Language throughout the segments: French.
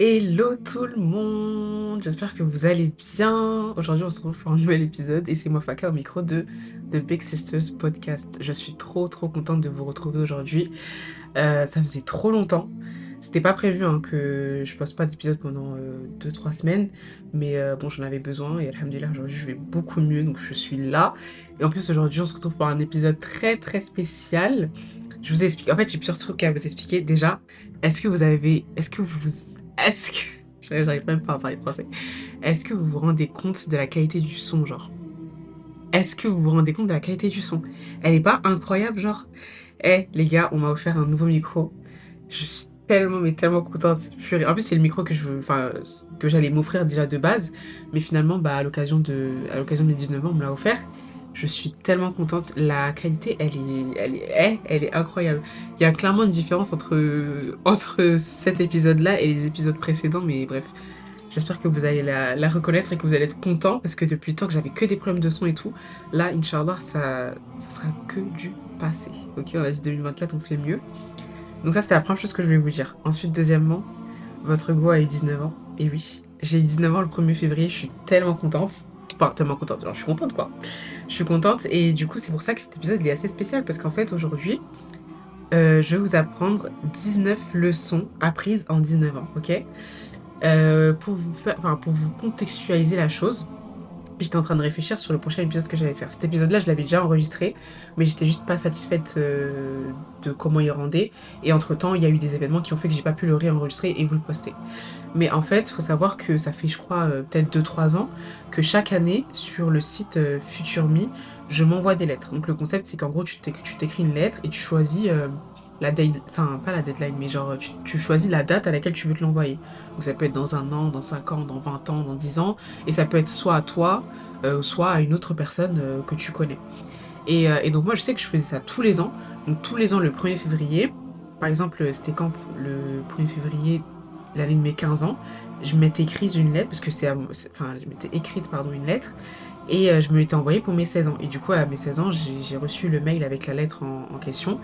Hello tout le monde, j'espère que vous allez bien. Aujourd'hui on se retrouve pour un nouvel épisode et c'est moi Faka au micro de The Big Sisters Podcast. Je suis trop trop contente de vous retrouver aujourd'hui. Euh, ça faisait trop longtemps. C'était pas prévu hein, que je poste pas d'épisode pendant 2-3 semaines, mais euh, bon j'en avais besoin et alhamdulillah aujourd'hui je vais beaucoup mieux donc je suis là. Et en plus aujourd'hui on se retrouve pour un épisode très très spécial. Je vous explique, en fait j'ai plusieurs trucs à vous expliquer. Déjà, est-ce que vous avez, est-ce que vous est-ce que. J'arrive même pas à parler français. Est-ce que vous vous rendez compte de la qualité du son, genre? Est-ce que vous vous rendez compte de la qualité du son? Elle est pas incroyable, genre? Eh, les gars, on m'a offert un nouveau micro. Je suis tellement, mais tellement contente. En plus, c'est le micro que je veux, enfin, que j'allais m'offrir déjà de base. Mais finalement, bah, à l'occasion de, à l'occasion de mes 19 ans, on me l'a offert. Je suis tellement contente. La qualité, elle est, elle est, eh, incroyable. Il y a clairement une différence entre, entre cet épisode-là et les épisodes précédents, mais bref. J'espère que vous allez la, reconnaître et que vous allez être content parce que depuis le temps que j'avais que des problèmes de son et tout, là, Inch'Allah, ça, ça sera que du passé. Ok, on a dit 2024, on fait mieux. Donc ça, c'est la première chose que je vais vous dire. Ensuite, deuxièmement, votre go a eu 19 ans. Et oui, j'ai eu 19 ans le 1er février, je suis tellement contente. Enfin, tellement contente, genre je suis contente quoi. Je suis contente et du coup c'est pour ça que cet épisode est assez spécial parce qu'en fait aujourd'hui euh, je vais vous apprendre 19 leçons apprises en 19 ans, ok? Euh, pour vous contextualiser la chose, j'étais en train de réfléchir sur le prochain épisode que j'allais faire. Cet épisode-là, je l'avais déjà enregistré, mais j'étais juste pas satisfaite euh, de comment il rendait. Et entre-temps, il y a eu des événements qui ont fait que j'ai pas pu le réenregistrer et vous le poster. Mais en fait, il faut savoir que ça fait, je crois, euh, peut-être 2-3 ans que chaque année, sur le site euh, FutureMe, je m'envoie des lettres. Donc le concept, c'est qu'en gros, tu t'écris une lettre et tu choisis la date, enfin pas la deadline, mais genre tu, choisis la date à laquelle tu veux te l'envoyer. Donc ça peut être dans un an, dans 5 ans, dans 20 ans, dans 10 ans, et ça peut être soit à toi, euh, soit à une autre personne euh, que tu connais. Et, euh, et, donc moi je sais que je faisais ça tous les ans, donc tous les ans le 1er février, par exemple c'était quand le 1er février, l'année de mes 15 ans, je m'étais écrite une lettre, parce que c'est, enfin je m'étais écrite pardon une lettre, et je me l'étais envoyée pour mes 16 ans. Et du coup, à mes 16 ans, j'ai reçu le mail avec la lettre en question.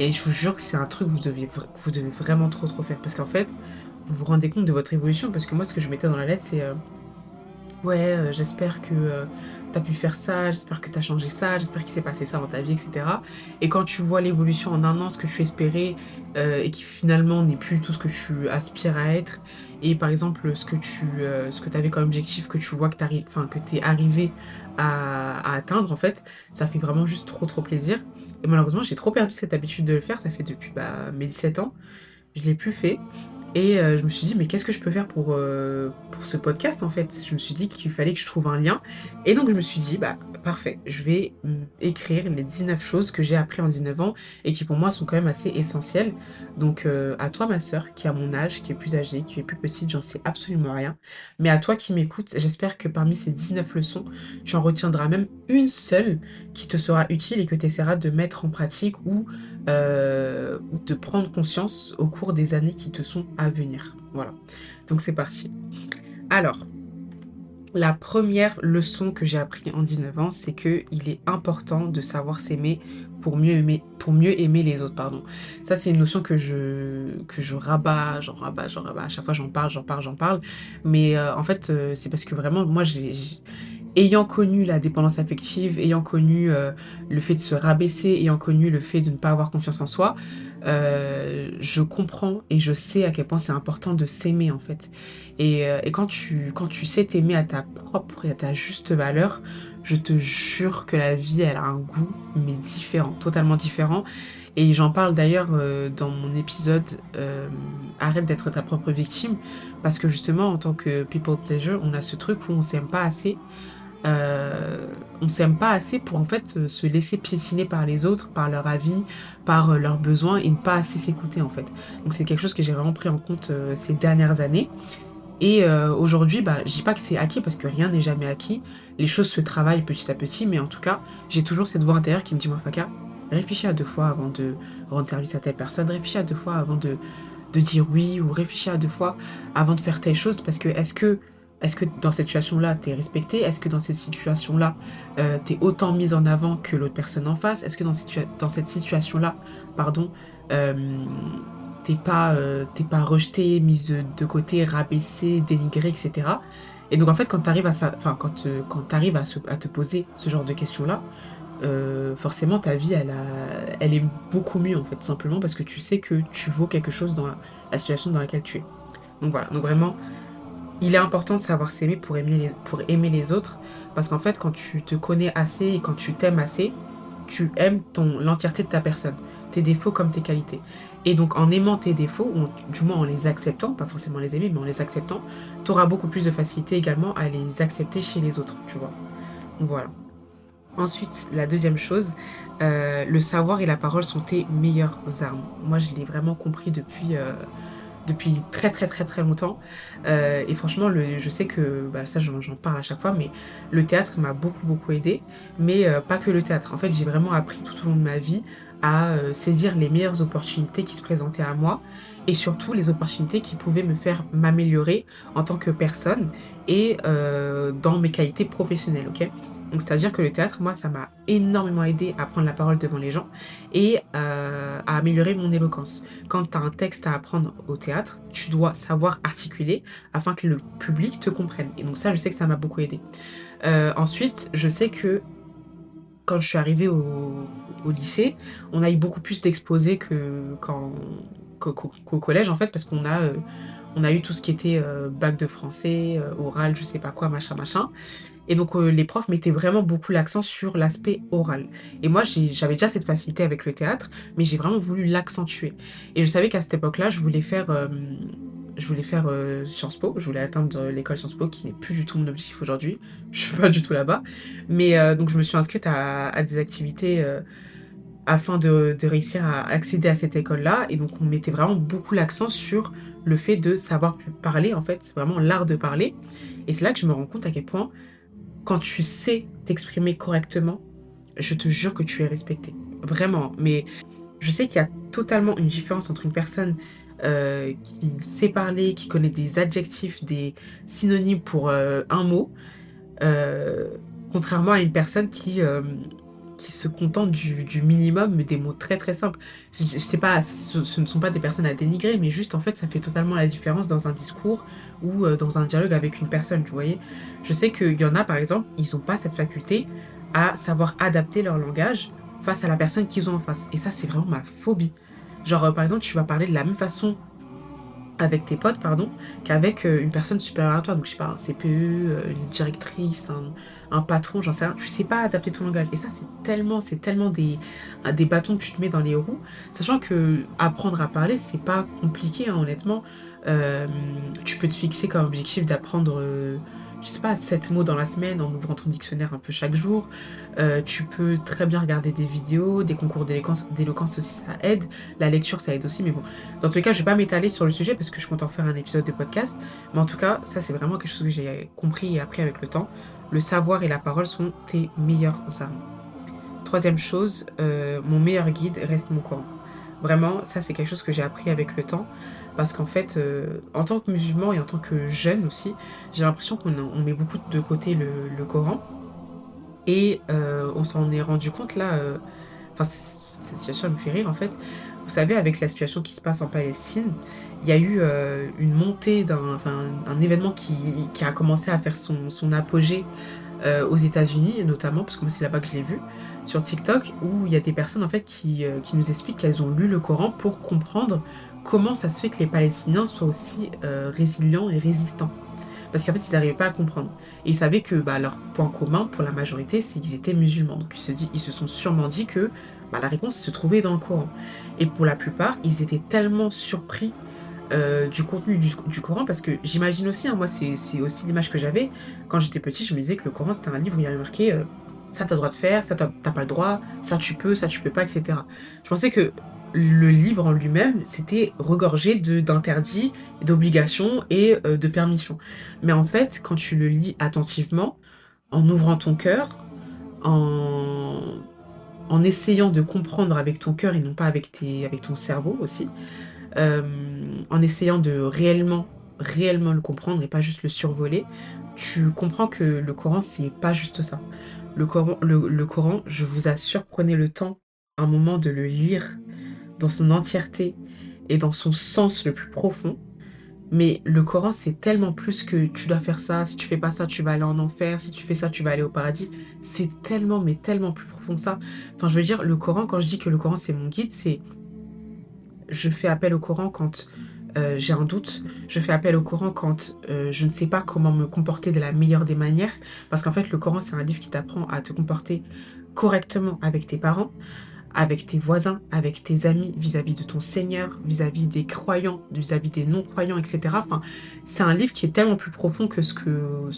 Et je vous jure que c'est un truc que vous devez, vous devez vraiment trop trop faire. Parce qu'en fait, vous vous rendez compte de votre évolution. Parce que moi, ce que je mettais dans la lettre, c'est... Euh, ouais, euh, j'espère que euh, tu as pu faire ça, j'espère que tu as changé ça, j'espère qu'il s'est passé ça dans ta vie, etc. Et quand tu vois l'évolution en un an, ce que tu espérais, et qui finalement n'est plus tout ce que tu aspires à être, et par exemple ce que tu ce que avais comme objectif, que tu vois que tu es arrivé à atteindre, en fait, ça fait vraiment juste trop trop plaisir. Et malheureusement, j'ai trop perdu cette habitude de le faire. Ça fait depuis bah, mes 17 ans. Je l'ai plus fait. Et euh, je me suis dit, mais qu'est-ce que je peux faire pour, euh, pour ce podcast en fait? Je me suis dit qu'il fallait que je trouve un lien. Et donc je me suis dit, bah parfait, je vais écrire les 19 choses que j'ai appris en 19 ans et qui pour moi sont quand même assez essentielles. Donc euh, à toi ma soeur qui a mon âge, qui est plus âgée, qui est plus petite, j'en sais absolument rien. Mais à toi qui m'écoutes, j'espère que parmi ces 19 leçons, tu en retiendras même une seule qui te sera utile et que tu essaieras de mettre en pratique ou, ou de prendre conscience au cours des années qui te sont venir. Voilà. Donc c'est parti. Alors, la première leçon que j'ai appris en 19 ans, c'est que il est important de savoir s'aimer pour mieux aimer pour mieux aimer les autres pardon. Ça c'est une notion que je que je rabats, j'en rabats, j'en rabats. À chaque fois j'en parle, j'en parle, j'en parle, mais euh, en fait euh, c'est parce que vraiment moi j'ai ayant connu la dépendance affective, ayant connu euh, le fait de se rabaisser, ayant connu le fait de ne pas avoir confiance en soi, euh, je comprends et je sais à quel point c'est important de s'aimer en fait. Et, euh, et, quand, tu, quand tu sais t'aimer à ta propre et à ta juste valeur, je te jure que la vie elle a un goût mais différent, totalement différent. Et j'en parle d'ailleurs dans mon épisode Arrête d'être ta propre victime parce que justement en tant que people pleasure, on a ce truc où on s'aime pas assez euh, on s'aime pas assez pour en fait se laisser piétiner par les autres, par leur avis, par euh, leurs besoins et ne pas assez s'écouter en fait. Donc c'est quelque chose que j'ai vraiment pris en compte euh, ces dernières années. Et aujourd'hui, bah, je dis pas que c'est acquis parce que rien n'est jamais acquis. Les choses se travaillent petit à petit, mais en tout cas, j'ai toujours cette voix intérieure qui me dit moi Faka, réfléchis à deux fois avant de rendre service à telle personne, réfléchis à deux fois avant de, de dire oui ou réfléchis à deux fois avant de faire telle chose parce que est-ce que est-ce que dans cette situation-là, tu es respecté? Est-ce que dans cette situation-là, euh, tu es autant mise en avant que l'autre personne en face? Est-ce que dans, cette, situation-là, pardon, euh, t'es pas, euh, pas rejeté, mise de, côté, rabaissé, dénigré, etc. Et donc en fait, quand tu arrives à quand, quand à, te poser ce genre de questions-là, euh, forcément ta vie elle, a, elle est beaucoup mieux en fait, tout simplement parce que tu sais que tu vaux quelque chose dans la, situation dans laquelle tu es. Donc voilà, donc vraiment, il est important de savoir s'aimer pour aimer les, autres, parce qu'en fait quand tu te connais assez et quand tu t'aimes assez, tu aimes ton l'entièreté de ta personne, tes défauts comme tes qualités. Et donc en aimant tes défauts, ou du moins en les acceptant, pas forcément les aimer, mais en les acceptant, tu auras beaucoup plus de facilité également à les accepter chez les autres, tu vois. Voilà. Ensuite, la deuxième chose, euh, le savoir et la parole sont tes meilleures armes. Moi, je l'ai vraiment compris depuis, euh, depuis très très très très longtemps. Euh, et franchement, le, je sais que, bah, ça j'en parle à chaque fois, mais le théâtre m'a beaucoup beaucoup aidé. Mais pas que le théâtre. En fait, j'ai vraiment appris tout au long de ma vie à saisir les meilleures opportunités qui se présentaient à moi et surtout les opportunités qui pouvaient me faire m'améliorer en tant que personne et dans mes qualités professionnelles, ok? Donc c'est-à-dire que le théâtre, moi, ça m'a énormément aidé à prendre la parole devant les gens et euh, à améliorer mon éloquence. Quand tu as un texte à apprendre au théâtre, tu dois savoir articuler afin que le public te comprenne. Et donc ça, je sais que ça m'a beaucoup aidé. Euh, ensuite, je sais que quand je suis arrivée au, lycée, on a eu beaucoup plus d'exposés qu'au collège en fait, parce qu'on a euh, on a eu tout ce qui était bac de français, oral, je sais pas quoi, machin, machin. Et donc euh, les profs mettaient vraiment beaucoup l'accent sur l'aspect oral. Et moi j'avais déjà cette facilité avec le théâtre, mais j'ai vraiment voulu l'accentuer. Et je savais qu'à cette époque-là, je voulais faire, euh, je voulais faire euh, Sciences Po, je voulais atteindre l'école Sciences Po, qui n'est plus du tout mon objectif aujourd'hui. Je suis pas du tout là-bas. Mais donc je me suis inscrite à, des activités afin de, de, réussir à accéder à cette école-là. Et donc on mettait vraiment beaucoup l'accent sur le fait de savoir parler, en fait, vraiment l'art de parler. Et c'est là que je me rends compte à quel point quand tu sais t'exprimer correctement, je te jure que tu es respecté. Vraiment. Mais je sais qu'il y a totalement une différence entre une personne euh, qui sait parler, qui connaît des adjectifs, des synonymes pour euh, un mot, euh, contrairement à une personne qui qui se contentent du, minimum, mais des mots très très simples. Je, sais pas, ce, ne sont pas des personnes à dénigrer, mais juste en fait, ça fait totalement la différence dans un discours ou euh, dans un dialogue avec une personne, vous voyez. Je sais qu'il y en a, par exemple, ils n'ont pas cette faculté à savoir adapter leur langage face à la personne qu'ils ont en face. Et ça, c'est vraiment ma phobie. Genre, euh, par exemple, tu vas parler de la même façon avec tes potes, pardon, qu'avec euh, une personne supérieure à toi. Donc, je sais pas, un CPE, une directrice, un, patron, j'en sais rien. Tu sais pas adapter ton langage. Et ça, c'est tellement, c'est tellement des, bâtons que tu te mets dans les roues. Sachant que apprendre à parler, c'est pas compliqué, hein, honnêtement. Euh, tu peux te fixer comme objectif d'apprendre je sais pas, 7 mots dans la semaine en ouvrant ton dictionnaire un peu chaque jour. Euh, tu peux très bien regarder des vidéos, des concours d'éloquence aussi, ça aide. La lecture, ça aide aussi. Mais bon, dans tous les cas, je vais pas m'étaler sur le sujet parce que je compte en faire un épisode de podcast. Mais en tout cas, ça, c'est vraiment quelque chose que j'ai compris et appris avec le temps. Le savoir et la parole sont tes meilleures armes. Troisième chose, euh, mon meilleur guide reste mon Coran. Vraiment, ça, c'est quelque chose que j'ai appris avec le temps. Parce qu'en fait, euh, en tant que musulman et en tant que jeune aussi, j'ai l'impression qu'on met beaucoup de côté le, Coran. Et euh, on s'en est rendu compte là. Enfin, cette situation me fait rire en fait. Vous savez, avec la situation qui se passe en Palestine, il y a eu une montée d'un, enfin, un événement qui, qui, a commencé à faire son, son apogée aux États-Unis, notamment, parce que moi c'est là-bas que je l'ai vu, sur TikTok, où il y a des personnes en fait qui, qui nous expliquent qu'elles ont lu le Coran pour comprendre comment ça se fait que les Palestiniens soient aussi euh, résilients et résistants. Parce qu'en fait, ils n'arrivaient pas à comprendre. Et ils savaient que bah, leur point commun pour la majorité, c'est qu'ils étaient musulmans. Donc ils se, ils se sont sûrement dit que bah, la réponse se trouvait dans le Coran. Et pour la plupart, ils étaient tellement surpris euh, du contenu du, Coran, parce que j'imagine aussi, hein, moi c'est aussi l'image que j'avais, quand j'étais petit, je me disais que le Coran c'était un livre où il y avait marqué euh, ça t'as le droit de faire, ça t'as pas le droit, ça tu peux, ça tu peux pas, etc. Je pensais que le livre en lui-même, c'était regorgé d'interdits, d'obligations et euh, de permissions. Mais en fait, quand tu le lis attentivement, en ouvrant ton cœur, en, en essayant de comprendre avec ton cœur et non pas avec, tes, avec ton cerveau aussi, en essayant de réellement, réellement le comprendre et pas juste le survoler, tu comprends que le Coran, c'est pas juste ça. Le Coran, le Coran, je vous assure, prenez le temps un moment de le lire dans son entièreté et dans son sens le plus profond. Mais le Coran, c'est tellement plus que tu dois faire ça, si tu fais pas ça, tu vas aller en enfer, si tu fais ça, tu vas aller au paradis. C'est tellement, mais tellement plus profond que ça. Enfin, je veux dire, le Coran, quand je dis que le Coran, c'est mon guide, c'est... Je fais appel au Coran quand euh, j'ai un doute. Je fais appel au Coran quand euh, je ne sais pas comment me comporter de la meilleure des manières. Parce qu'en fait, le Coran, c'est un livre qui t'apprend à te comporter correctement avec tes parents, avec tes voisins, avec tes amis, vis-à-vis de ton Seigneur, vis-à-vis des croyants, vis-à-vis des non-croyants, etc. Enfin, c'est un livre qui est tellement plus profond que ce qu'on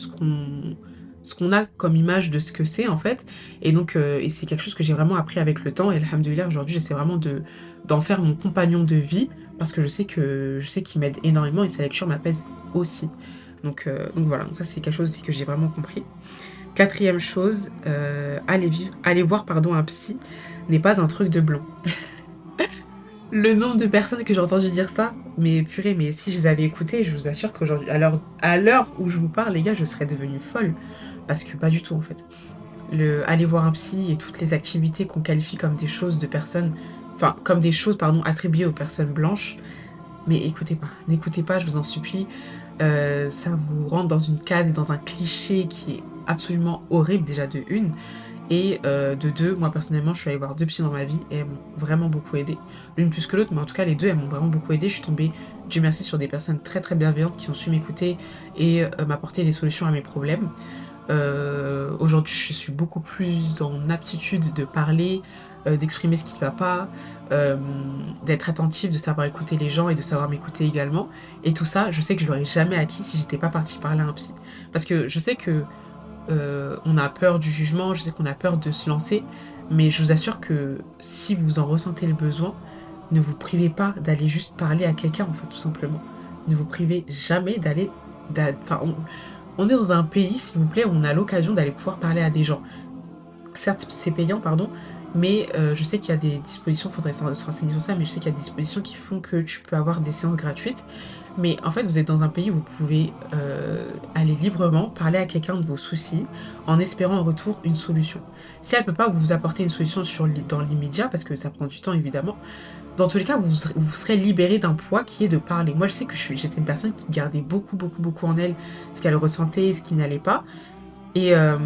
a comme image de ce que c'est en fait. Et donc, euh, et c'est quelque chose que j'ai vraiment appris avec le temps. Et alhamdoulilah, aujourd'hui, j'essaie vraiment de d'en faire mon compagnon de vie parce que je sais que je sais qu'il m'aide énormément et sa lecture m'apaise aussi. Donc, euh, donc voilà, ça c'est quelque chose aussi que j'ai vraiment compris. Quatrième chose, euh, aller vivre, aller voir pardon un psy n'est pas un truc de blanc. le nombre de personnes que j'ai entendu dire ça, mais purée, mais si je les avais écoutées, je vous assure qu'aujourd'hui, à l'heure où je vous parle, les gars, je serais devenue folle. Parce que pas du tout, en fait. Le aller voir un psy et toutes les activités qu'on qualifie comme des choses de personnes, enfin, comme des choses, pardon, attribuées aux personnes blanches, mais écoutez pas, n'écoutez pas, je vous en supplie. Euh, ça vous rentre dans une case dans un cliché qui est absolument horrible déjà de une. Et euh, de deux, moi personnellement, je suis allée voir deux psys dans ma vie et elles m'ont vraiment beaucoup aidé. L'une plus que l'autre, mais en tout cas les deux, elles m'ont vraiment beaucoup aidé. Je suis tombée, Dieu merci, sur des personnes très très bienveillantes qui ont su m'écouter et euh, m'apporter des solutions à mes problèmes. Aujourd'hui, je suis beaucoup plus en aptitude de parler, d'exprimer ce qui ne va pas, d'être attentive, de savoir écouter les gens et de savoir m'écouter également. Et tout ça, je sais que je l'aurais jamais acquis si j'étais pas partie parler à un psy. Parce que je sais que euh, on a peur du jugement, je sais qu'on a peur de se lancer, mais je vous assure que si vous en ressentez le besoin, ne vous privez pas d'aller juste parler à quelqu'un, en fait, tout simplement. Ne vous privez jamais d'aller... Enfin, on, est dans un pays, s'il vous plaît, où on a l'occasion d'aller pouvoir parler à des gens. Certes, c'est payant, pardon, mais euh, je sais qu'il y a des dispositions, il faudrait se renseigner sur ça, mais je sais qu'il y a des dispositions qui font que tu peux avoir des séances gratuites. Mais en fait, vous êtes dans un pays où vous pouvez euh, aller librement parler à quelqu'un de vos soucis en espérant en retour une solution. Si elle ne peut pas vous apporter une solution dans l'immédiat, parce que ça prend du temps évidemment, dans tous les cas, vous, vous serez libéré d'un poids qui est de parler. Moi, je sais que j'étais une personne qui gardait beaucoup, beaucoup, beaucoup en elle ce qu'elle ressentait, ce qui n'allait pas. Et, euh,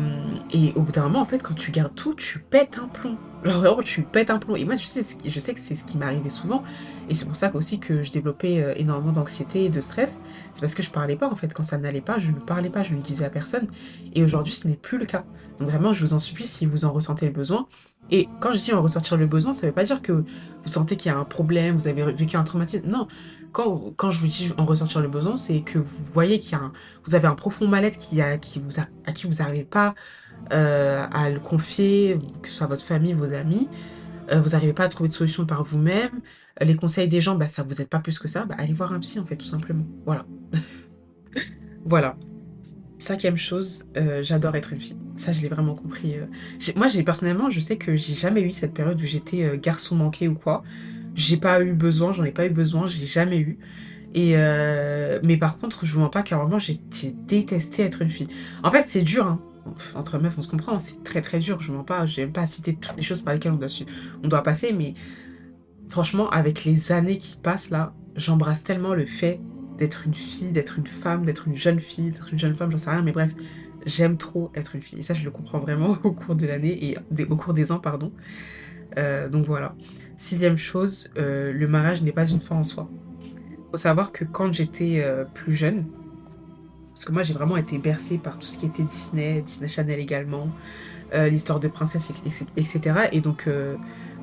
et, au bout d'un moment, en fait, quand tu gardes tout, tu pètes un plomb. Genre vraiment, tu pètes un plomb. Et moi, je sais, je sais que c'est ce qui m'arrivait souvent. Et c'est pour ça aussi que je développais euh, énormément d'anxiété et de stress. C'est parce que je parlais pas, en fait. Quand ça n'allait pas, je ne parlais pas, je ne disais à personne. Et aujourd'hui, ce n'est plus le cas. Donc vraiment, je vous en supplie, si vous en ressentez le besoin. Et quand je dis en ressentir le besoin, ça ne veut pas dire que vous sentez qu'il y a un problème, vous avez vécu un traumatisme. Non, quand, je vous dis en ressentir le besoin, c'est que vous voyez qu'il y a vous avez un profond mal-être qui, qui à qui vous n'arrivez pas euh, à le confier, que ce soit votre famille, vos amis. Euh, vous n'arrivez pas à trouver de solution par vous-même. les conseils des gens, bah, ça vous aide pas plus que ça. Bah, allez voir un psy, en fait, tout simplement. Voilà. voilà. Cinquième chose, euh, j'adore être une fille. Ça, je l'ai vraiment compris. moi, personnellement, je sais que j'ai jamais eu cette période où j'étais garçon manqué ou quoi. J'ai pas eu besoin, j'en ai pas eu besoin, j'ai jamais eu. Et euh, mais par contre, je vous mens pas car vraiment j'ai détesté être une fille. En fait, c'est dur, hein. Entre meufs, on se comprend, c'est très très dur. Je vous mens pas, j'aime pas citer toutes les choses par lesquelles on doit, on doit passer, mais franchement, avec les années qui passent là, j'embrasse tellement le fait d'être une fille, d'être une femme, d'être une jeune fille, d'être une jeune femme, j'en sais rien, mais bref, j'aime trop être une fille. Et ça, je le comprends vraiment au cours de l'année et au cours des ans, pardon. Euh, donc voilà. Sixième chose, euh, le mariage n'est pas une fin en soi. Faut savoir que quand j'étais euh, plus jeune, parce que moi j'ai vraiment été bercée par tout ce qui était Disney, Disney Channel également, l'histoire de princesse, etc. Et donc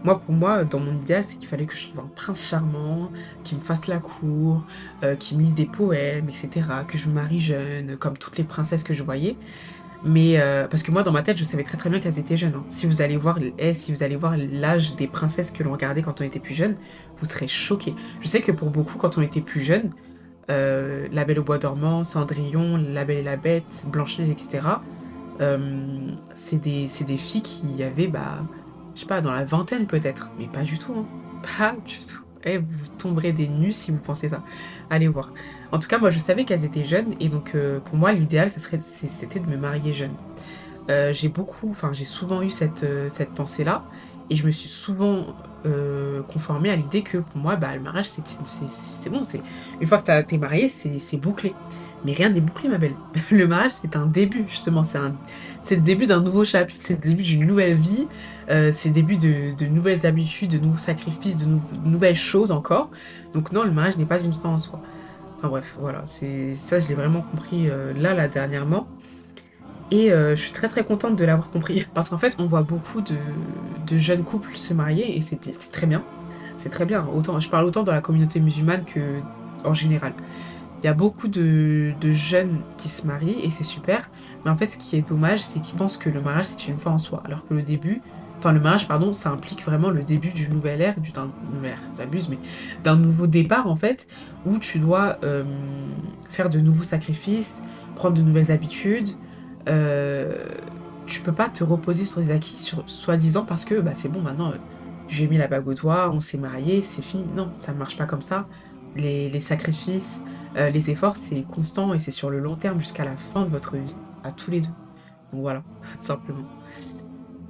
moi pour moi, dans mon idéal, c'est qu'il fallait que je trouve un prince charmant, qui me fasse la cour, qui me lise des poèmes, etc. Que je me marie jeune, comme toutes les princesses que je voyais. Mais euh, parce que moi, dans ma tête, je savais très très bien qu'elles étaient jeunes. Hein. Si vous allez voir, eh, si vous allez voir l'âge des princesses que l'on regardait quand on était plus jeune, vous serez choqués. Je sais que pour beaucoup, quand on était plus jeune, euh, La Belle au Bois dormant, Cendrillon, La Belle et la Bête, Blanche-Neige, etc. Euh, c'est des, filles qui avaient, bah, je sais pas, dans la vingtaine peut-être, mais pas du tout, hein. pas du tout. Eh, vous tomberez des nus si vous pensez ça. Allez voir. En tout cas, moi, je savais qu'elles étaient jeunes et donc euh, pour moi, l'idéal, c'était de me marier jeune. Euh, j'ai beaucoup, enfin, j'ai souvent eu cette, euh, cette pensée-là Et je me suis souvent conformée à l'idée que pour moi, bah, le mariage, c'est bon. Une fois que tu es marié, c'est bouclé. Mais rien n'est bouclé, ma belle. Le mariage, c'est un début, justement. C'est le début d'un nouveau chapitre, c'est le début d'une nouvelle vie, euh, c'est le début de, nouvelles habitudes, de nouveaux sacrifices, de, nouvelles choses encore. Donc non, le mariage n'est pas une fin en soi. Enfin bref, voilà. Ça, je l'ai vraiment compris euh, là, là, dernièrement. Et euh, je suis très très contente de l'avoir compris. Parce qu'en fait, on voit beaucoup de, jeunes couples se marier et c'est très bien. C'est très bien. Autant, je parle autant dans la communauté musulmane que en général. Il y a beaucoup de, jeunes qui se marient et c'est super. Mais en fait, ce qui est dommage, c'est qu'ils pensent que le mariage, c'est une fin en soi. Alors que le début, enfin le mariage, pardon, ça implique vraiment le début d'une nouvelle ère, d'une nouvelle j'abuse, mais d'un nouveau départ, en fait, où tu dois euh, faire de nouveaux sacrifices, prendre de nouvelles habitudes. Euh, tu peux pas te reposer sur les acquis, sur, soi-disant, parce que bah, c'est bon, maintenant, euh, j'ai mis la bague au doigt, on s'est marié, c'est fini. Non, ça ne marche pas comme ça. les sacrifices, euh, les efforts, c'est constant et c'est sur le long terme jusqu'à la fin de votre vie, à tous les deux. Donc voilà, tout simplement.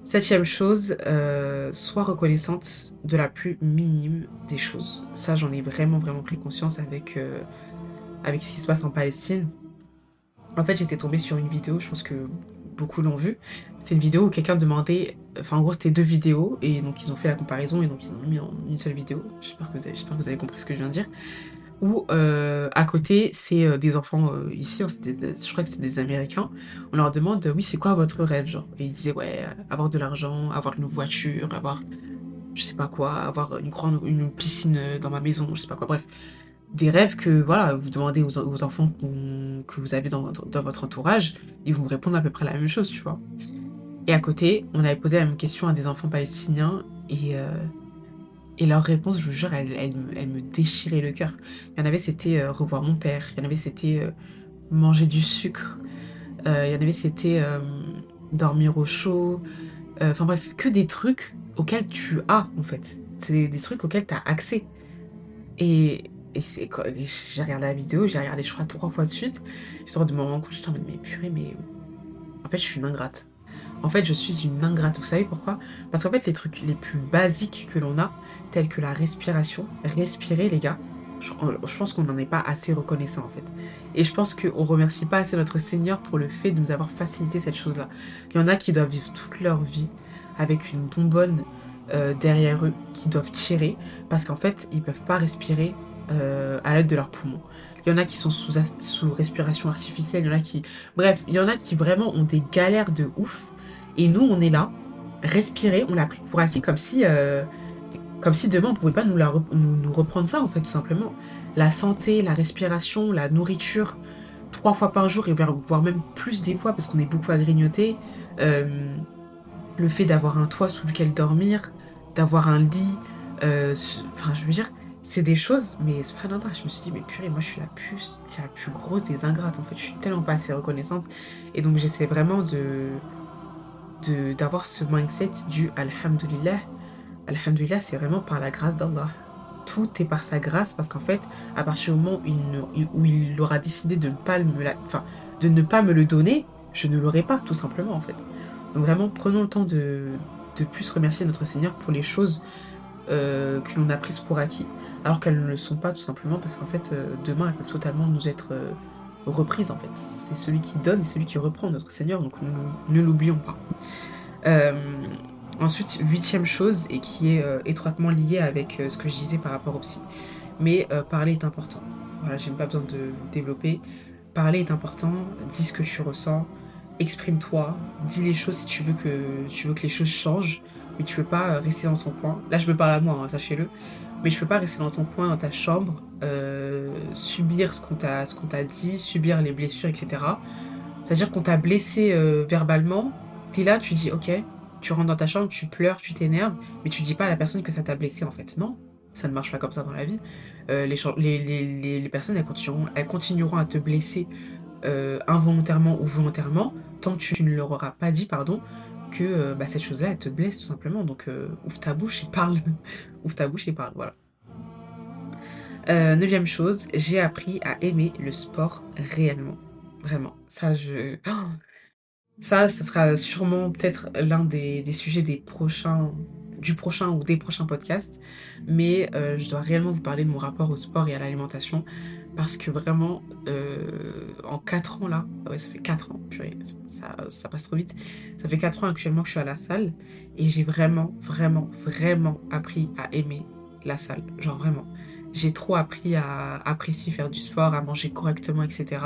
Septième chose, euh, sois reconnaissante de la plus minime des choses. Ça, j'en ai vraiment, vraiment pris conscience avec, euh, avec ce qui se passe en Palestine. En fait, j'étais tombée sur une vidéo, je pense que beaucoup l'ont vu. C'est une vidéo où quelqu'un demandait, enfin en gros c'était deux vidéos, et donc ils ont fait la comparaison, et donc ils ont mis en une seule vidéo. J'espère que, que, vous avez compris ce que je viens de dire euh, à côté, c'est euh, des enfants euh, ici, hein, je crois que c'est des Américains, on leur demande, oui, c'est quoi votre rêve, genre? Et ils disaient, ouais, avoir de l'argent, avoir une voiture, avoir, je sais pas quoi, avoir une grande, une piscine dans ma maison, je sais pas quoi, bref. Des rêves que, voilà, vous demandez aux, enfants que vous avez dans, dans, votre entourage, ils vont répondre à peu près la même chose, tu vois. Et à côté, on avait posé la même question à des enfants palestiniens, et et leur réponse, je vous jure, elle, me déchirait le cœur. Il y en avait, c'était euh, revoir mon père. Il y en avait, c'était euh, manger du sucre. Euh, il y en avait, c'était dormir au chaud. Enfin bref, que des trucs auxquels tu as, en fait. C'est des, trucs auxquels tu as accès. Et, et c'est j'ai regardé la vidéo, j'ai regardé, je crois, trois fois de suite. Histoire de me rendre compte, j'étais en mode, mais purée, mais. En fait, je suis une ingrate. En fait, je suis une ingrate. Vous savez pourquoi? Parce qu'en fait, les trucs les plus basiques que l'on a, tels que la respiration, respirer, les gars, je, pense qu'on n'en est pas assez reconnaissant en fait. Et je pense qu'on remercie pas assez notre Seigneur pour le fait de nous avoir facilité cette chose-là. Il y en a qui doivent vivre toute leur vie avec une bonbonne euh, derrière eux, qui doivent tirer, parce qu'en fait, ils peuvent pas respirer euh, à l'aide de leurs poumons. Il y en a qui sont sous, sous respiration artificielle, il y en a qui... Bref, il y en a qui vraiment ont des galères de ouf et nous, on est là, respirer, on l'a pris pour acquis comme si, euh, comme si demain on pouvait pas nous, la nous, reprendre ça, en fait, tout simplement. La santé, la respiration, la nourriture, trois fois par jour, et voire même plus des fois, parce qu'on est beaucoup à grignoter. Euh, le fait d'avoir un toit sous lequel dormir, d'avoir un lit, euh, enfin, je veux dire, c'est des choses, mais subhanallah, je me suis dit, mais purée, moi je suis la plus, la plus grosse des ingrates, en fait, je suis tellement pas assez reconnaissante. Et donc j'essaie vraiment de, d'avoir ce mindset du Alhamdulillah. Alhamdulillah, c'est vraiment par la grâce d'Allah. Tout est par sa grâce parce qu'en fait, à partir du moment où il, aura décidé de ne, pas me la, enfin, de ne pas me le donner, je ne l'aurai pas, tout simplement en fait. Donc vraiment, prenons le temps de, de plus remercier notre Seigneur pour les choses euh, que l'on a prises pour acquis, alors qu'elles ne le sont pas tout simplement parce qu'en fait, euh, demain, elles peuvent totalement nous être euh, reprise en fait. C'est celui qui donne et celui qui reprend notre Seigneur, donc ne l'oublions pas. Euh, ensuite, huitième chose, et qui est euh, étroitement liée avec euh, ce que je disais par rapport au psy, mais parler est important. Voilà, j'ai pas besoin de développer. Parler est important, dis ce que tu ressens, exprime-toi, dis les choses si tu veux que tu veux que les choses changent, mais tu veux pas rester dans ton coin. Là, je me parle à moi, hein, sachez-le mais je peux pas rester dans ton coin, dans ta chambre, euh, subir ce qu'on t'a ce dit, subir les blessures, etc. C'est-à-dire qu'on t'a blessé euh, verbalement, t'es là, tu dis ok, tu rentres dans ta chambre, tu pleures, tu t'énerves, mais tu dis pas à la personne que ça t'a blessé en fait. Non, ça ne marche pas comme ça dans la vie. Euh, les, personnes, elles continueront, elles continueront à te blesser involontairement ou volontairement, tant que tu ne leur auras pas dit, pardon, que euh, bah, cette chose-là, elle te blesse tout simplement. Donc, euh, ouvre ta bouche et parle. ouvre ta bouche et parle, voilà. Euh, neuvième chose, j'ai appris à aimer le sport réellement. Vraiment. Ça, je... ça, ça sera sûrement peut-être l'un des, sujets des prochains, du prochain ou des prochains podcasts, mais je dois réellement vous parler de mon rapport au sport et à l'alimentation parce que vraiment, euh, en 4 ans là, ouais, ça fait 4 ans, ça, passe trop vite, ça fait 4 ans actuellement que je suis à la salle et j'ai vraiment, vraiment, vraiment appris à aimer la salle, genre vraiment. J'ai trop appris à apprécier faire du sport, à manger correctement, etc.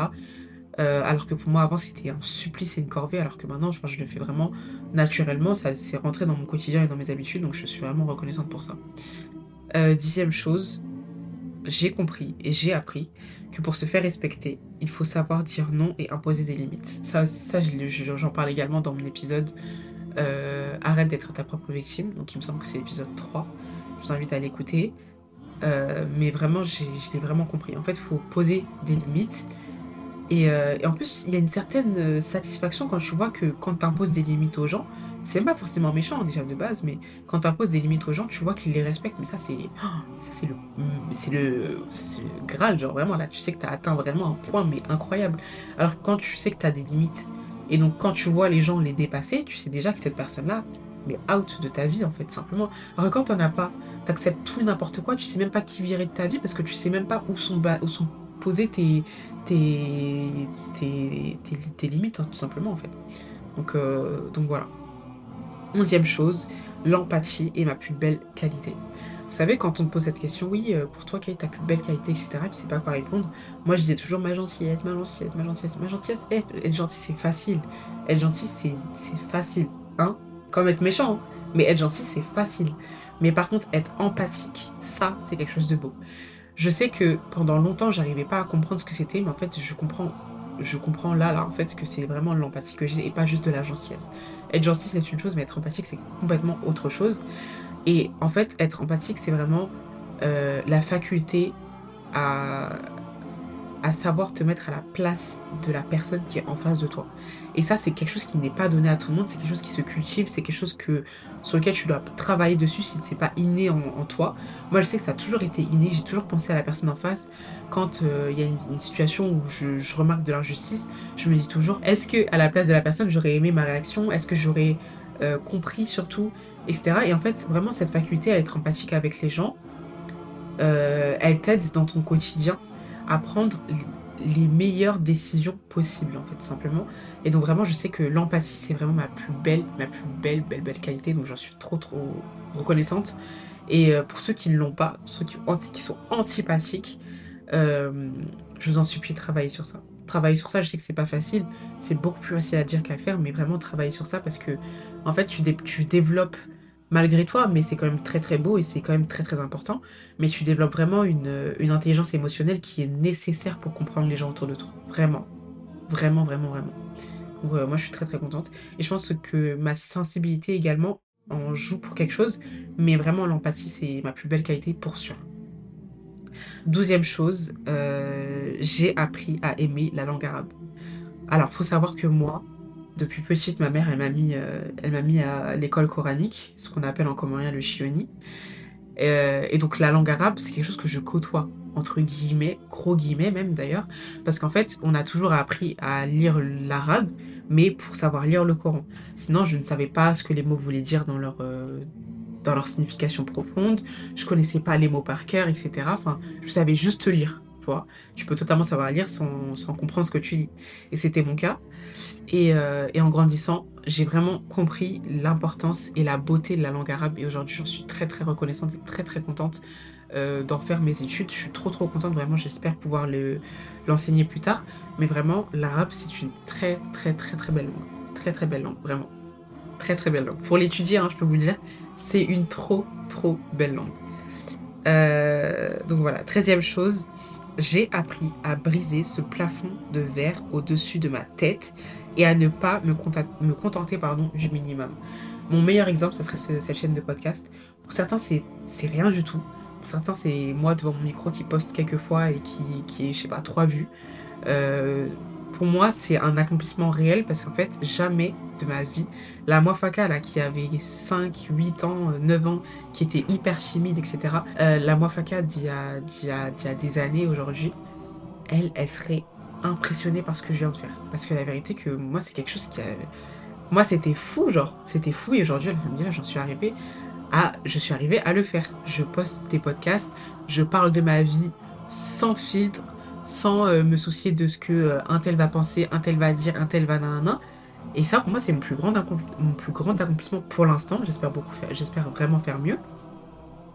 Euh, alors que pour moi, avant, c'était un supplice et une corvée, alors que maintenant, je, je le fais vraiment naturellement. Ça s'est rentré dans mon quotidien et dans mes habitudes, donc je suis vraiment reconnaissante pour ça. Euh, dixième chose, j'ai compris et j'ai appris que pour se faire respecter, il faut savoir dire non et imposer des limites. Ça, j'en parle également dans mon épisode euh, Arrête d'être ta propre victime. Donc il me semble que c'est l'épisode 3. Je vous invite à l'écouter. mais vraiment, je l'ai vraiment compris. En fait, il faut poser des limites euh, et, en plus, il y a une certaine euh, satisfaction quand tu vois que quand tu imposes des limites aux gens, c'est pas forcément méchant déjà de base, mais quand tu imposes des limites aux gens, tu vois qu'ils les respectent. Mais ça, c'est c'est le, le, le Graal, genre vraiment là, tu sais que tu as atteint vraiment un point, mais incroyable. Alors quand tu sais que tu as des limites, et donc quand tu vois les gens les dépasser, tu sais déjà que cette personne-là, mais out de ta vie en fait, simplement. Alors quand t'en as pas, t'acceptes tout et n'importe quoi, tu sais même pas qui virait de ta vie parce que tu sais même pas où sont, où sont poser tes, tes, tes, tes, limites, hein, tout simplement, en fait. Donc, euh, donc voilà. Onzième chose, l'empathie est ma plus belle qualité. Vous savez, quand on me pose cette question, oui, euh, pour toi, quelle est ta plus belle qualité, etc., et puis c'est pas quoi répondre, moi je disais toujours ma gentillesse, ma gentillesse, ma gentillesse, ma gentillesse. Eh, être gentil, c'est facile. Être gentil, c'est facile. Hein Comme être méchant, hein. mais être gentil, c'est facile. Mais par contre, être empathique, ça, c'est quelque chose de beau. Je sais que pendant longtemps, j'arrivais pas à comprendre ce que c'était, mais en fait, je comprends, je comprends là, là, en fait, que c'est vraiment l'empathie que j'ai et pas juste de la gentillesse. Être gentil, c'est une chose, mais être empathique, c'est complètement autre chose. Et en fait, être empathique, c'est vraiment euh, la faculté à, savoir te mettre à la place de la personne qui est en face de toi. Et ça, c'est quelque chose qui n'est pas donné à tout le monde, c'est quelque chose qui se cultive, c'est quelque chose que, sur lequel tu dois travailler dessus si c'est pas inné en, toi. Moi, je sais que ça a toujours été inné, j'ai toujours pensé à la personne en face. Quand euh, il y a une, situation où je, remarque de l'injustice, je me dis toujours, est-ce que à la place de la personne, j'aurais aimé ma réaction? Est-ce que j'aurais euh, compris surtout? Etc. Et en fait, vraiment, cette faculté à être empathique avec les gens, euh, elle t'aide dans ton quotidien à prendre les meilleures décisions possibles en fait tout simplement. Et donc vraiment je sais que l'empathie c'est vraiment ma plus belle ma plus belle belle belle qualité. Donc j'en suis trop trop reconnaissante. Et pour ceux qui ne l'ont pas ceux qui sont antipathiques euh, je vous en supplie travailler sur ça travailler sur ça je sais que c'est pas facile c'est beaucoup plus facile à dire qu'à faire mais vraiment travailler sur ça parce que en fait tu, développes malgré toi, mais c'est quand même très très beau et c'est quand même très très important. Mais tu développes vraiment une, une, intelligence émotionnelle qui est nécessaire pour comprendre les gens autour de toi. Vraiment. Vraiment, vraiment, vraiment. Euh, moi, je suis très très contente. Et je pense que ma sensibilité également en joue pour quelque chose. Mais vraiment, l'empathie, c'est ma plus belle qualité pour sûr. Douzième chose, euh, j'ai appris à aimer la langue arabe. Alors, faut savoir que moi, depuis petite, ma mère, elle m'a mis, euh, elle m'a mis à l'école coranique, ce qu'on appelle en comorien le shioni. Euh, et donc la langue arabe, c'est quelque chose que je côtoie, entre guillemets, gros guillemets même d'ailleurs, parce qu'en fait, on a toujours appris à lire l'arabe, mais pour savoir lire le Coran. Sinon, je ne savais pas ce que les mots voulaient dire dans leur, dans leur signification profonde, je connaissais pas les mots par cœur, etc. Enfin, je savais juste lire. Tu, vois. tu peux totalement savoir lire sans, sans comprendre ce que tu lis. Et c'était mon cas. Euh, et, en grandissant, j'ai vraiment compris l'importance et la beauté de la langue arabe. Et aujourd'hui, j'en suis très très reconnaissante et très très contente euh, d'en faire mes études. Je suis trop trop contente, vraiment. J'espère pouvoir l'enseigner plus tard. Mais vraiment, l'arabe, c'est une très très très très belle langue. Très très belle langue, vraiment. Très très belle langue. Pour l'étudier, hein, je peux vous le dire, c'est une trop trop belle langue. Euh, donc voilà, treizième chose, j'ai appris à briser ce plafond de verre au-dessus de ma tête et à ne pas me, contenter du minimum. Mon meilleur exemple, ça serait cette chaîne de podcast. Pour certains, c'est rien du tout. Pour certains, c'est moi devant mon micro qui poste quelques fois et qui, qui est, je sais pas, trois vues. Euh, pour moi, c'est un accomplissement réel parce qu'en fait, jamais de ma vie, la Moifaka, là, qui avait 5, 8 ans, 9 ans, qui était hyper timide, etc., euh, la Moifaka d'il y, a, y, a, y a des années aujourd'hui, elle, elle serait impressionnée par ce que je viens de faire. Parce que la vérité, que moi, c'est quelque chose qui a... Moi, c'était fou, genre, c'était fou, et aujourd'hui, j'en suis arrivée à, je suis arrivée à le faire. Je poste des podcasts, je parle de ma vie sans filtre, sans euh, me soucier de ce que euh, un tel va penser, un tel va dire, un tel va nanana. Et ça, pour moi, c'est mon plus grand, mon plus grand accomplissement pour l'instant. J'espère beaucoup j'espère vraiment faire mieux.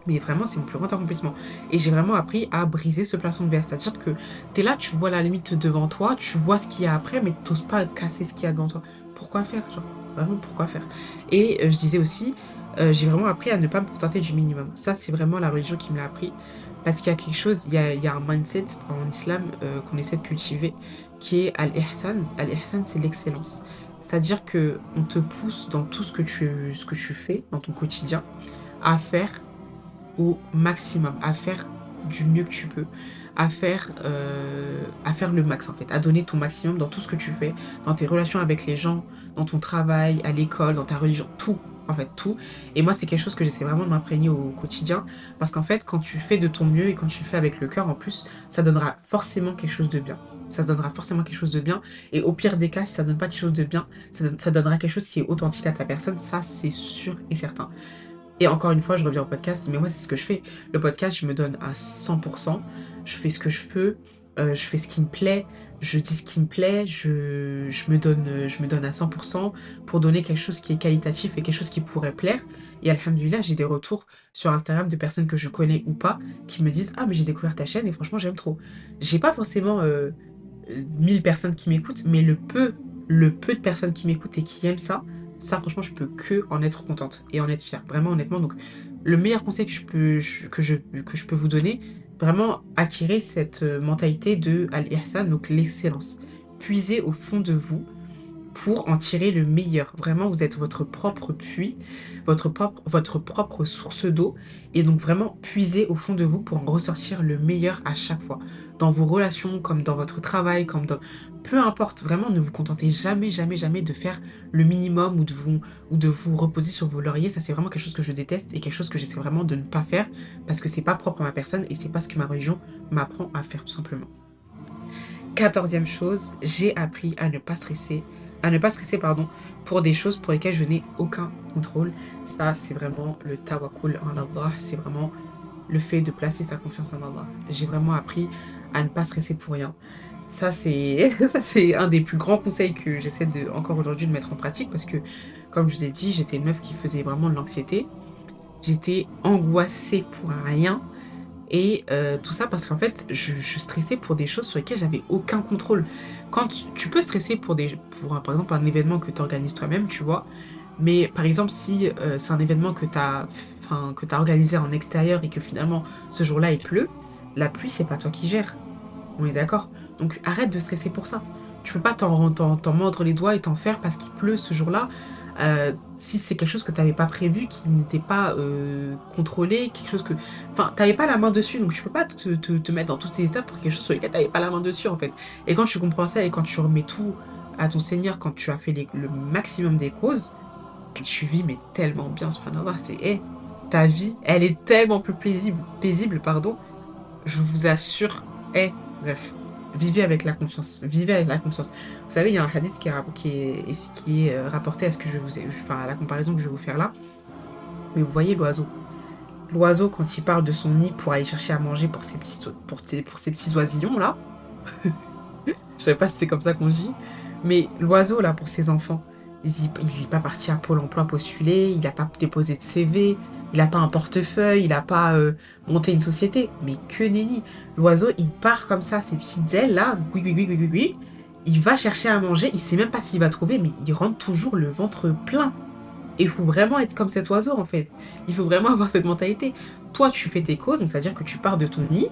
Mais vraiment, c'est mon plus grand accomplissement. Et j'ai vraiment appris à briser ce plafond de verre. C'est-à-dire que tu es là, tu vois la limite devant toi, tu vois ce qu'il y a après, mais tu n'oses pas casser ce qu'il y a devant toi. Pourquoi faire genre? Vraiment, pourquoi faire? Et euh, je disais aussi, j'ai vraiment appris à ne pas me contenter du minimum. Ça, c'est vraiment la religion qui me l'a appris. Parce qu'il y a quelque chose, il y a, un mindset en islam euh, qu'on essaie de cultiver qui est al-ihsan. Al-ihsan, c'est l'excellence. C'est-à-dire que on te pousse dans tout ce que, tu, ce que tu fais, dans ton quotidien, à faire au maximum, à faire du mieux que tu peux, à faire, euh, à faire le max en fait, à donner ton maximum dans tout ce que tu fais, dans tes relations avec les gens, dans ton travail, à l'école, dans ta religion, tout, en fait, tout. Et moi, c'est quelque chose que j'essaie vraiment de m'imprégner au quotidien, parce qu'en fait, quand tu fais de ton mieux et quand tu fais avec le cœur, en plus, ça donnera forcément quelque chose de bien. Ça donnera forcément quelque chose de bien. Et au pire des cas, si ça donne pas quelque chose de bien, ça, donnera quelque chose qui est authentique à ta personne. Ça, c'est sûr et certain. Et encore une fois, je reviens au podcast, mais moi, c'est ce que je fais. Le podcast, je me donne à 100%. Je fais ce que je peux. Euh, je fais ce qui me plaît. Je dis ce qui me plaît. Je, me, donne, je à 100% pour donner quelque chose qui est qualitatif et quelque chose qui pourrait plaire. Et alhamdulillah, j'ai des retours sur Instagram de personnes que je connais ou pas qui me disent Ah, mais j'ai découvert ta chaîne et franchement, j'aime trop. J'ai pas forcément euh, 1000 personnes qui m'écoutent, mais le peu, de personnes qui m'écoutent et qui aiment ça, ça, franchement, je peux que en être contente et en être fière. Vraiment, honnêtement. Donc, le meilleur conseil que je peux, que je peux vous donner, vraiment acquérir cette euh, mentalité de Al-Ihsan, donc l'excellence. Puisez au fond de vous pour en tirer le meilleur. Vraiment, vous êtes votre propre puits, votre propre, source d'eau. Et donc vraiment, puisez au fond de vous pour en ressortir le meilleur à chaque fois. Dans vos relations, comme dans votre travail, comme dans... Peu importe, vraiment, ne vous contentez jamais, jamais, jamais de faire le minimum ou de vous, ou de vous reposer sur vos lauriers. Ça, c'est vraiment quelque chose que je déteste et quelque chose que j'essaie vraiment de ne pas faire parce que c'est pas propre à ma personne et c'est pas ce que ma religion m'apprend à faire tout simplement. Quatorzième chose, j'ai appris à ne pas stresser à ne pas stresser pardon, pour des choses pour lesquelles je n'ai aucun contrôle. Ça, c'est vraiment le tawakkul en Allah. C'est vraiment le fait de placer sa confiance en Allah. J'ai vraiment appris à ne pas stresser pour rien. Ça, c'est ça c'est un des plus grands conseils que j'essaie de encore aujourd'hui de mettre en pratique parce que, comme je vous ai dit, j'étais une meuf qui faisait vraiment de l'anxiété. J'étais angoissée pour rien. Et euh, tout ça parce qu'en fait, je, stressais pour des choses sur lesquelles j'avais aucun contrôle. Quand tu, peux stresser pour, des, pour par exemple un événement que tu organises toi-même, tu vois. Mais par exemple, si euh, c'est un événement que tu as, organisé en extérieur et que finalement ce jour-là il pleut, la pluie, c'est pas toi qui gères. On est d'accord? Donc arrête de stresser pour ça. Tu peux pas t'en mordre les doigts et t'en faire parce qu'il pleut ce jour-là. Euh, si c'est quelque chose que tu n'avais pas prévu, qui n'était pas euh, contrôlé, quelque chose que... Enfin, tu n'avais pas la main dessus, donc tu peux pas te, te, mettre dans toutes tes étapes pour quelque chose sur lequel tu n'avais pas la main dessus, en fait. Et quand tu comprends ça et quand tu remets tout à ton Seigneur, quand tu as fait le maximum des causes, tu vis mais tellement bien, subhanallah, c'est... Hey, ta vie, elle est tellement plus paisible, paisible pardon. Je vous assure. Eh, bref vivez avec la confiance. Vivez avec la confiance. Vous savez, il y a un hadith qui est, qui est, qui euh, rapporté à ce que je vous ai, enfin, à la comparaison que je vais vous faire là. Mais vous voyez l'oiseau. L'oiseau, quand il parle de son nid pour aller chercher à manger pour ses petits, pour, pour ses petits oisillons là. je sais pas si c'est comme ça qu'on dit. Mais l'oiseau là, pour ses enfants, il n'est pas parti à Pôle emploi postuler, il n'a pas déposé de CV, il n'a pas un portefeuille, il n'a pas euh, monté une société. Mais que nenni L'oiseau, il part comme ça, ses petites ailes là, oui, oui, oui, oui, oui, il va chercher à manger, il sait même pas s'il va trouver, mais il rentre toujours le ventre plein. Et il faut vraiment être comme cet oiseau en fait. Il faut vraiment avoir cette mentalité. Toi, tu fais tes causes, donc c'est-à-dire que tu pars de ton nid,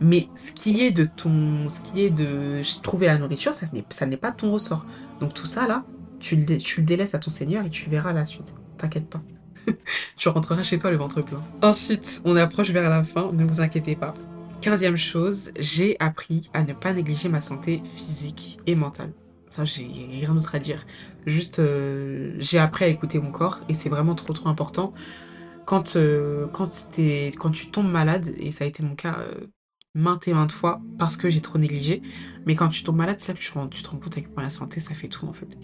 mais ce qui est de ton, ce qui est de trouver la nourriture, ça ça n'est pas ton ressort. Donc tout ça là, tu le, tu le délaisses à ton Seigneur et tu verras la suite. T'inquiète pas. tu rentreras chez toi le ventre plein. Ensuite, on approche vers la fin, ne vous inquiétez pas. Quinzième chose, j'ai appris à ne pas négliger ma santé physique et mentale. Ça, j'ai rien d'autre à dire. Juste, euh, j'ai appris à écouter mon corps et c'est vraiment trop trop important. Quand, euh, quand, quand tu tombes malade, et ça a été mon cas euh, maintes et maintes fois parce que j'ai trop négligé, mais quand tu tombes malade, que tu, tu te rends compte avec la santé, ça fait tout en fait.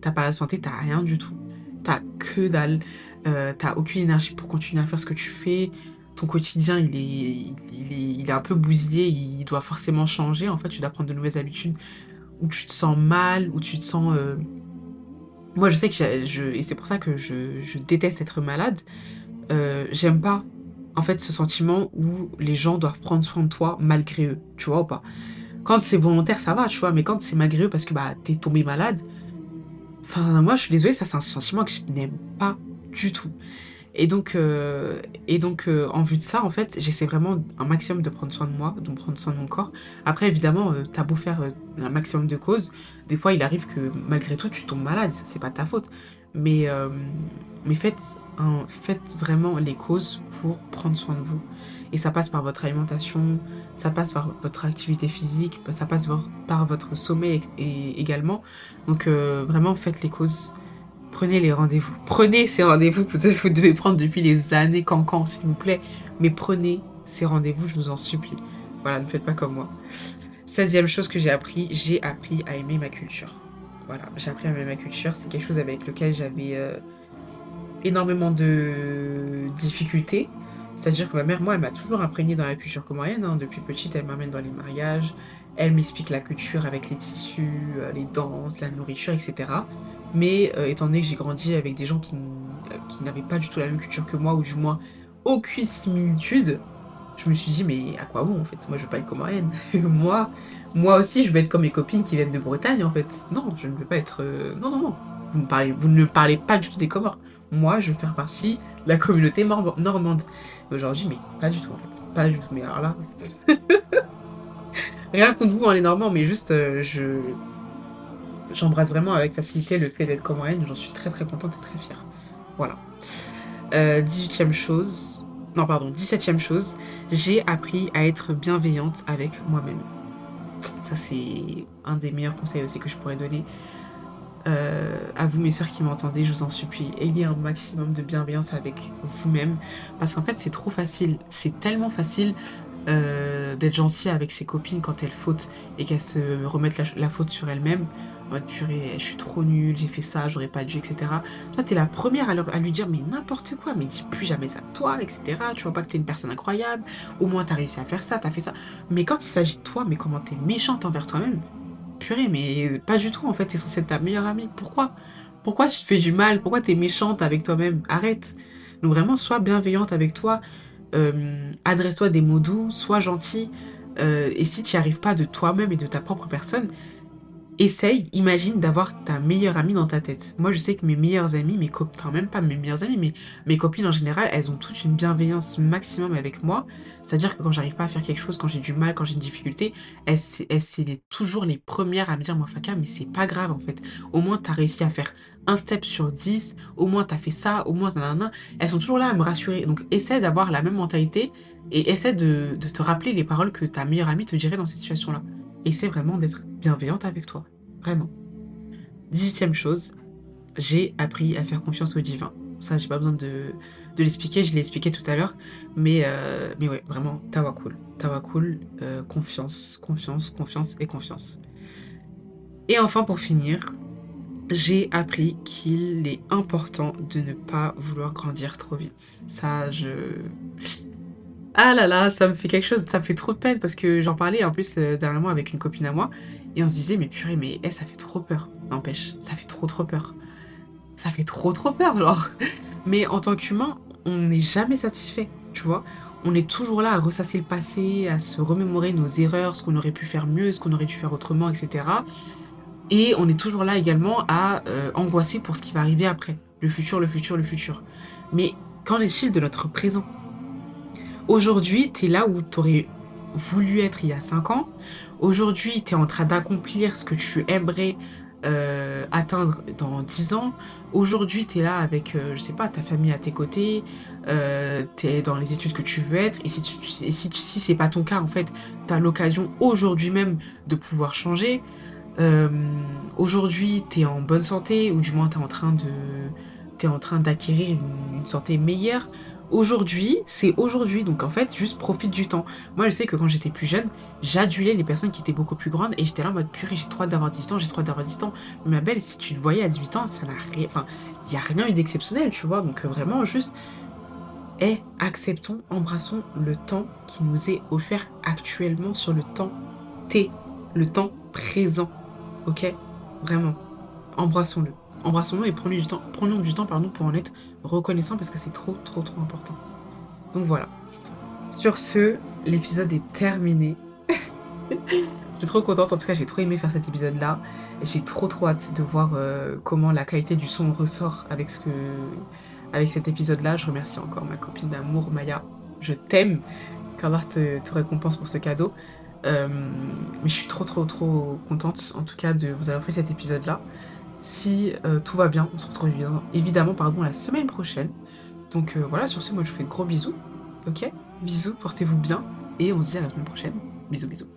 T'as pas la santé, t'as rien du tout. T'as que dalle. Euh, t'as aucune énergie pour continuer à faire ce que tu fais, ton quotidien il est, il, est, un peu bousillé, il doit forcément changer, en fait tu dois prendre de nouvelles habitudes, où tu te sens mal, où tu te sens... Euh, moi je sais que je... Et c'est pour ça que je, je déteste être malade, euh, j'aime pas en fait ce sentiment où les gens doivent prendre soin de toi malgré eux, tu vois ou pas? Quand c'est volontaire ça va, tu vois, mais quand c'est malgré eux parce que bah t'es tombé malade, enfin moi je suis désolée, ça c'est un sentiment que je n'aime pas du tout. Et donc, euh, et donc euh, en vue de ça, en fait, j'essaie vraiment un maximum de prendre soin de moi, de prendre soin de mon corps. Après, évidemment, euh, t'as beau faire un maximum de causes, des fois, il arrive que malgré tout, tu tombes malade, c'est pas ta faute. Mais, mais faites, faites vraiment les causes pour prendre soin de vous. Et ça passe par votre alimentation, ça passe par votre activité physique, ça passe par, votre sommeil également. Donc vraiment, faites les causes Prenez les rendez-vous. Prenez ces rendez-vous que vous devez prendre depuis les années cancan, s'il vous plaît. Mais prenez ces rendez-vous, je vous en supplie. Voilà, ne faites pas comme moi. 16 chose que j'ai appris, j'ai appris à aimer ma culture. Voilà, j'ai appris à aimer ma culture. C'est quelque chose avec lequel j'avais euh, énormément de difficultés. C'est-à-dire que ma mère, moi, elle m'a toujours imprégné dans la culture comorienne. Hein. Depuis petite, elle m'amène dans les mariages. Elle m'explique la culture avec les tissus, euh, les danses, la nourriture, etc. Mais euh, étant donné que j'ai grandi avec des gens qui, qui n'avaient pas du tout la même culture que moi, ou du moins aucune similitude, je me suis dit, mais à quoi bon en fait? Moi je veux pas être comorienne. moi, moi aussi je veux être comme mes copines qui viennent de Bretagne en fait. Non, je ne veux pas être. Euh, non, non, non. Vous, ne parlez pas du tout des Comores. Moi, je veux faire partie de la communauté normande. Aujourd'hui, mais pas du tout en fait. Pas du tout. Mais alors là. Rien contre vous, on est normand, mais juste, euh, je j'embrasse vraiment avec facilité le fait d'être comorienne. J'en suis très très contente et très fière. Voilà. Euh, 18e chose. Non, pardon, 17e chose. J'ai appris à être bienveillante avec moi-même. Ça, c'est un des meilleurs conseils aussi que je pourrais donner. Euh, à vous, mes soeurs qui m'entendez, je vous en supplie, ayez un maximum de bienveillance avec vous-même. Parce qu'en fait, c'est trop facile. C'est tellement facile euh, d'être gentil avec ses copines quand elles fautent et qu'elles se remettent la, faute sur elles-mêmes. Je suis trop nulle, j'ai fait ça, j'aurais pas dû, etc. Toi, t'es la première à, à, lui dire, mais n'importe quoi, mais dis plus jamais ça de toi, etc. Tu vois pas que t'es une personne incroyable, au moins t'as réussi à faire ça, t'as fait ça. Mais quand il s'agit de toi, mais comment t'es méchante envers toi-même, purée, mais pas du tout, en fait, t'es censée être ta meilleure amie. Pourquoi? Pourquoi tu te fais du mal? Pourquoi t'es méchante avec toi-même? Arrête. Donc vraiment, sois bienveillante avec toi. Euh, adresse-toi des mots doux, sois gentil. Euh, et si tu n'y arrives pas de toi-même et de ta propre personne, essaye, imagine d'avoir ta meilleure amie dans ta tête. Moi, je sais que mes meilleures amies, mes copines, enfin même pas mes meilleures amies, mais mes copines en général, elles ont toute une bienveillance maximum avec moi. C'est-à-dire que quand j'arrive pas à faire quelque chose, quand j'ai du mal, quand j'ai une difficulté, elles, elles c'est toujours les premières à me dire, moi, Faka, mais c'est pas grave en fait. Au moins, t'as réussi à faire un step sur dix, au moins t'as fait ça, au moins nanana. Elles sont toujours là à me rassurer. Donc, essaie d'avoir la même mentalité et essaie de, de te rappeler les paroles que ta meilleure amie te dirait dans cette situation-là. Essaie vraiment d'être bienveillante avec toi. Vraiment. 18 chose, j'ai appris à faire confiance au divin. Ça, j'ai pas besoin de, de l'expliquer, je l'ai expliqué tout à l'heure. Mais, euh, mais ouais, vraiment, tawakul. Tawakul, euh, confiance, confiance, confiance et confiance. Et enfin, pour finir, j'ai appris qu'il est important de ne pas vouloir grandir trop vite. Ça, je ah là là, ça me fait quelque chose, ça me fait trop de peine parce que j'en parlais en plus euh, dernièrement avec une copine à moi et on se disait mais purée mais eh, ça fait trop peur, n'empêche, ça fait trop trop peur. Ça fait trop trop peur genre. Mais en tant qu'humain, on n'est jamais satisfait, tu vois. On est toujours là à ressasser le passé, à se remémorer nos erreurs, ce qu'on aurait pu faire mieux, ce qu'on aurait dû faire autrement, etc. Et on est toujours là également à euh, angoisser pour ce qui va arriver après. Le futur, le futur, le futur. Mais qu'en est-il de notre présent? Aujourd'hui, tu es là où tu aurais voulu être il y a 5 ans. Aujourd'hui, tu es en train d'accomplir ce que tu aimerais euh, atteindre dans 10 ans. Aujourd'hui, tu es là avec, euh, je sais pas, ta famille à tes côtés, euh, tu es dans les études que tu veux être. Et si, tu, si c'est pas ton cas, en fait, tu as l'occasion aujourd'hui même de pouvoir changer. Euh, aujourd'hui, tu es en bonne santé, ou du moins tu es en train en train d'acquérir une, santé meilleure. Aujourd'hui, c'est aujourd'hui. Donc en fait, juste profite du temps. Moi, je sais que quand j'étais plus jeune, j'adulais les personnes qui étaient beaucoup plus grandes et j'étais là en mode purée, j'ai trop d'avoir 18 ans, j'ai trop d'avoir 18 ans. Mais ma belle, si tu le voyais à 18 ans, ça n'a rien. Enfin, il n'y a rien eu d'exceptionnel, tu vois. Donc euh, vraiment, juste. Et acceptons, embrassons le temps qui nous est offert actuellement sur le temps T, le temps présent. Ok? Vraiment. Embrassons-le embrassons-nous et prenons du temps, pour en être reconnaissant parce que c'est trop, trop, trop important. Donc voilà. Sur ce, l'épisode est terminé. je suis trop contente, en tout cas j'ai trop aimé faire cet épisode-là. J'ai trop trop hâte de voir euh, comment la qualité du son ressort avec, cet épisode-là. Je remercie encore ma copine d'amour Maya. Je t'aime. Qu'Allah te, te récompense pour ce cadeau. Euh, mais je suis trop trop trop contente en tout cas de vous avoir fait cet épisode-là. Si euh, tout va bien, on se retrouve évidemment, pardon, la semaine prochaine. Donc euh, voilà, sur ce, moi je vous fais de gros bisous. Ok? Bisous, portez-vous bien. Et on se dit à la semaine prochaine. Bisous, bisous.